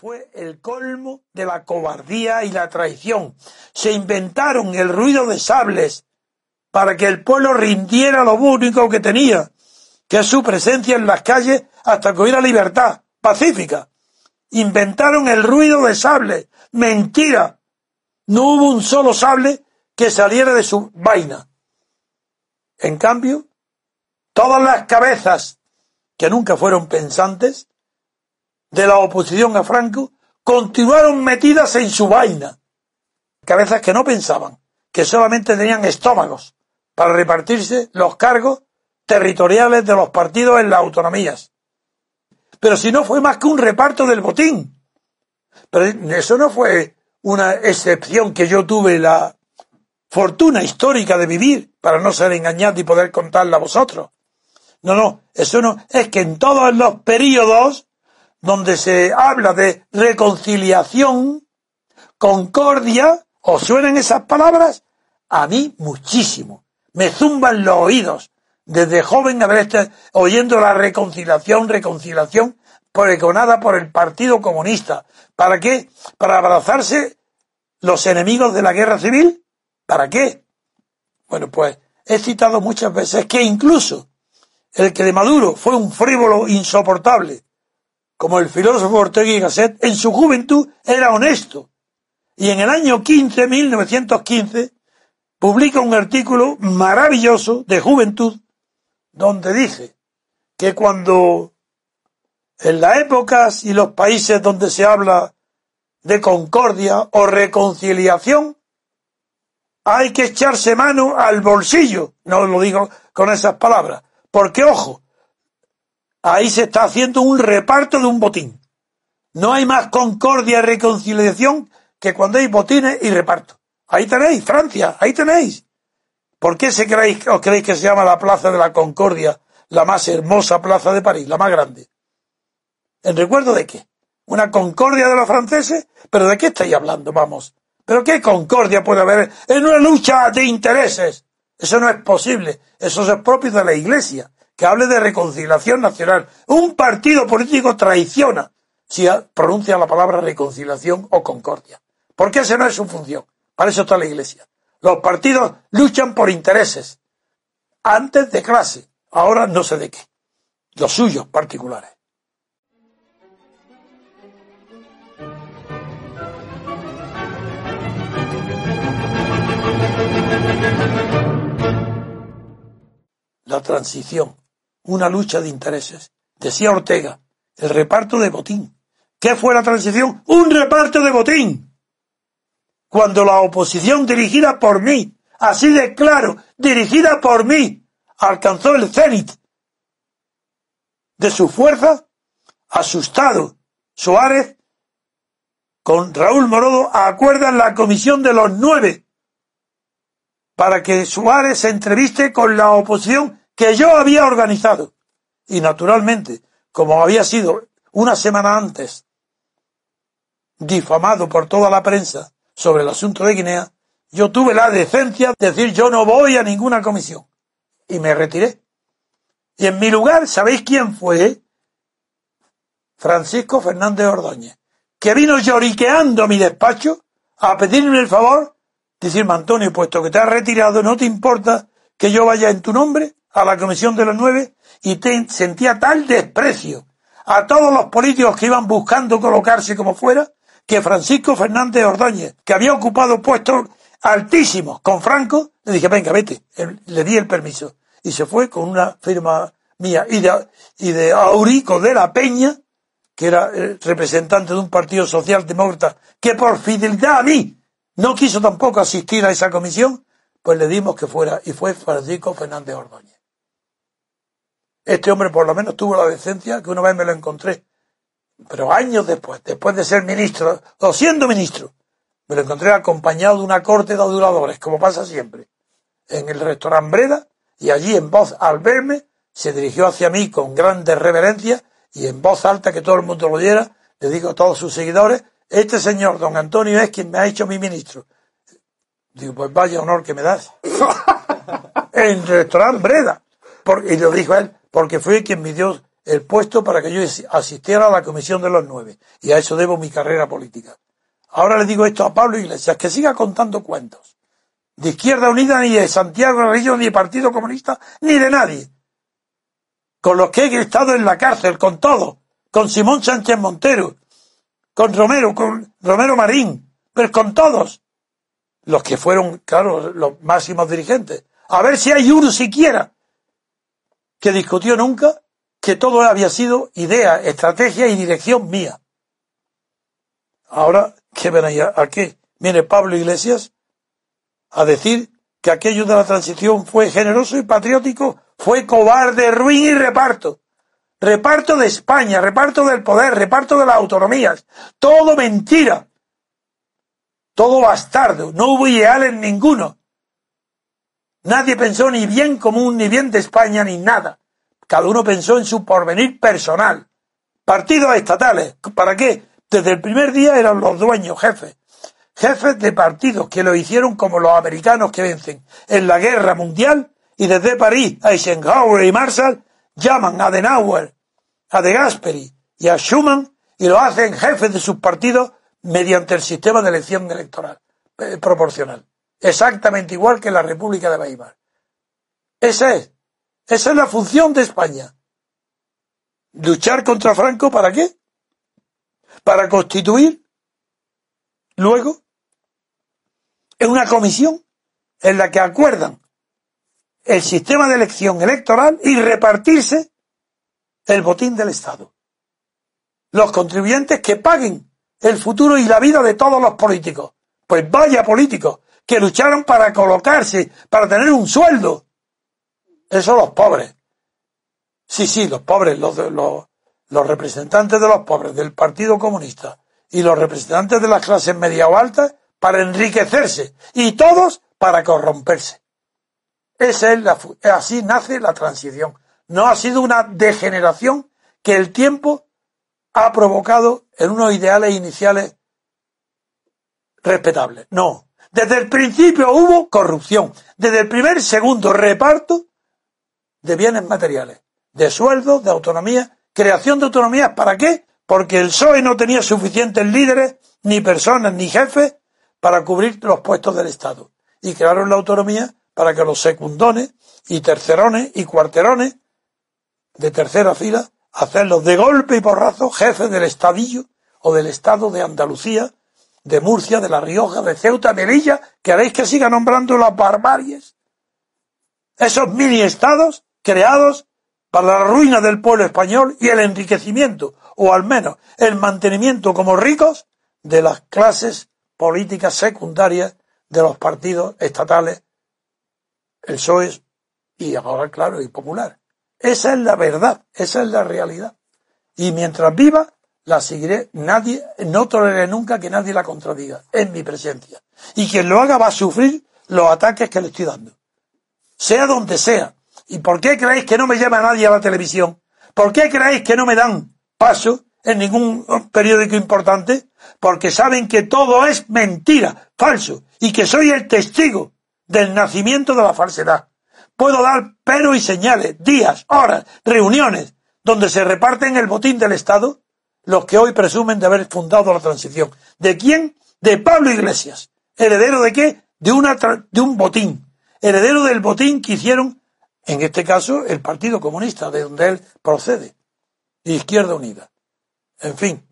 fue el colmo de la cobardía y la traición. Se inventaron el ruido de sables para que el pueblo rindiera lo único que tenía, que es su presencia en las calles hasta que hubiera libertad pacífica. Inventaron el ruido de sable. Mentira. No hubo un solo sable que saliera de su vaina. En cambio, todas las cabezas que nunca fueron pensantes de la oposición a Franco continuaron metidas en su vaina. Cabezas que no pensaban, que solamente tenían estómagos para repartirse los cargos territoriales de los partidos en las autonomías. Pero si no fue más que un reparto del botín. Pero eso no fue una excepción que yo tuve la fortuna histórica de vivir para no ser engañado y poder contarla a vosotros. No, no, eso no, es que en todos los periodos donde se habla de reconciliación, concordia, ¿os suenan esas palabras? A mí muchísimo. Me zumban los oídos. Desde joven haber estado oyendo la reconciliación, reconciliación, pregonada por el Partido Comunista. ¿Para qué? Para abrazarse los enemigos de la guerra civil. ¿Para qué? Bueno, pues he citado muchas veces que incluso el que de Maduro fue un frívolo insoportable, como el filósofo Ortega y Gasset, en su juventud era honesto. Y en el año 15, 1915, publica un artículo maravilloso de juventud, donde dice que cuando en las épocas y los países donde se habla de concordia o reconciliación, hay que echarse mano al bolsillo. No lo digo con esas palabras. Porque, ojo, Ahí se está haciendo un reparto de un botín. No hay más concordia y reconciliación que cuando hay botines y reparto. Ahí tenéis, Francia, ahí tenéis. ¿Por qué se creéis, os creéis que se llama la Plaza de la Concordia, la más hermosa plaza de París, la más grande? ¿En recuerdo de qué? ¿Una concordia de los franceses? ¿Pero de qué estáis hablando? Vamos. ¿Pero qué concordia puede haber en una lucha de intereses? Eso no es posible. Eso es propio de la Iglesia que hable de reconciliación nacional. Un partido político traiciona si pronuncia la palabra reconciliación o concordia. Porque esa no es su función. Para eso está la Iglesia. Los partidos luchan por intereses. Antes de clase. Ahora no sé de qué. Los suyos particulares. La transición una lucha de intereses. Decía Ortega, el reparto de botín. ¿Qué fue la transición? Un reparto de botín. Cuando la oposición dirigida por mí, así de claro, dirigida por mí, alcanzó el cenit de su fuerza, asustado, Suárez con Raúl Morodo acuerdan la comisión de los nueve para que Suárez se entreviste con la oposición que yo había organizado. Y naturalmente, como había sido una semana antes difamado por toda la prensa sobre el asunto de Guinea, yo tuve la decencia de decir yo no voy a ninguna comisión. Y me retiré. Y en mi lugar, ¿sabéis quién fue? Francisco Fernández Ordóñez, que vino lloriqueando a mi despacho a pedirme el favor, decirme, Antonio, puesto que te has retirado, ¿no te importa que yo vaya en tu nombre? A la Comisión de los Nueve y sentía tal desprecio a todos los políticos que iban buscando colocarse como fuera, que Francisco Fernández Ordóñez, que había ocupado puestos altísimos con Franco, le dije, venga, vete, le di el permiso. Y se fue con una firma mía y de, Aurico de la Peña, que era el representante de un partido socialdemócrata, que por fidelidad a mí no quiso tampoco asistir a esa comisión, pues le dimos que fuera, y fue Francisco Fernández Ordóñez. Este hombre por lo menos tuvo la decencia que una vez me lo encontré. Pero años después, después de ser ministro, o siendo ministro, me lo encontré acompañado de una corte de aduladores, como pasa siempre, en el restaurante Breda, y allí en voz, al verme, se dirigió hacia mí con grandes reverencias y en voz alta que todo el mundo lo oyera, le digo a todos sus seguidores, este señor, don Antonio, es quien me ha hecho mi ministro. Digo, pues vaya honor que me das. en el restaurante Breda. y lo dijo él, porque fue quien me dio el puesto para que yo asistiera a la comisión de los nueve. Y a eso debo mi carrera política. Ahora le digo esto a Pablo Iglesias, que siga contando cuentos. De Izquierda Unida, ni de Santiago Río, ni de Partido Comunista, ni de nadie. Con los que he estado en la cárcel, con todo. Con Simón Sánchez Montero, con Romero, con Romero Marín, pero con todos. Los que fueron, claro, los máximos dirigentes. A ver si hay uno siquiera que discutió nunca que todo había sido idea, estrategia y dirección mía. Ahora, ¿qué ven ahí? ¿A qué? Viene Pablo Iglesias a decir que aquello de la transición fue generoso y patriótico, fue cobarde, ruin y reparto. Reparto de España, reparto del poder, reparto de las autonomías. Todo mentira. Todo bastardo. No hubo ideales ninguno. Nadie pensó ni bien común, ni bien de España, ni nada. Cada uno pensó en su porvenir personal. Partidos estatales. ¿Para qué? Desde el primer día eran los dueños, jefes. Jefes de partidos que lo hicieron como los americanos que vencen en la guerra mundial y desde París, Eisenhower y Marshall llaman a Adenauer, a De Gasperi y a Schuman y lo hacen jefes de sus partidos mediante el sistema de elección electoral eh, proporcional. Exactamente igual que la República de Weimar. Ese es. Esa es la función de España. Luchar contra Franco para qué? Para constituir luego en una comisión en la que acuerdan el sistema de elección electoral y repartirse el botín del Estado. Los contribuyentes que paguen el futuro y la vida de todos los políticos. Pues vaya políticos que lucharon para colocarse, para tener un sueldo, eso los pobres. Sí, sí, los pobres, los, los, representantes de los pobres del Partido Comunista y los representantes de las clases media o altas para enriquecerse y todos para corromperse. Esa es la, así nace la transición. No ha sido una degeneración que el tiempo ha provocado en unos ideales iniciales respetables. No. Desde el principio hubo corrupción. Desde el primer segundo reparto de bienes materiales, de sueldos, de autonomía, creación de autonomías. ¿Para qué? Porque el PSOE no tenía suficientes líderes, ni personas, ni jefes para cubrir los puestos del Estado. Y crearon la autonomía para que los secundones y tercerones y cuarterones de tercera fila hacerlos de golpe y porrazo jefes del Estadillo o del Estado de Andalucía, de Murcia, de La Rioja, de Ceuta, Melilla, que haréis que siga nombrando las barbaries. Esos mini estados creados para la ruina del pueblo español y el enriquecimiento, o al menos el mantenimiento como ricos de las clases políticas secundarias de los partidos estatales, el PSOE y ahora, claro, y popular. Esa es la verdad, esa es la realidad. Y mientras viva, la seguiré, nadie, no toleraré nunca que nadie la contradiga, en mi presencia. Y quien lo haga va a sufrir los ataques que le estoy dando. Sea donde sea, ¿Y por qué creéis que no me llama nadie a la televisión? ¿Por qué creéis que no me dan paso en ningún periódico importante? Porque saben que todo es mentira, falso, y que soy el testigo del nacimiento de la falsedad. Puedo dar pero y señales, días, horas, reuniones, donde se reparten el botín del Estado los que hoy presumen de haber fundado la transición. ¿De quién? De Pablo Iglesias. ¿Heredero de qué? De, una de un botín. Heredero del botín que hicieron en este caso, el Partido Comunista, de donde él procede, Izquierda Unida. En fin,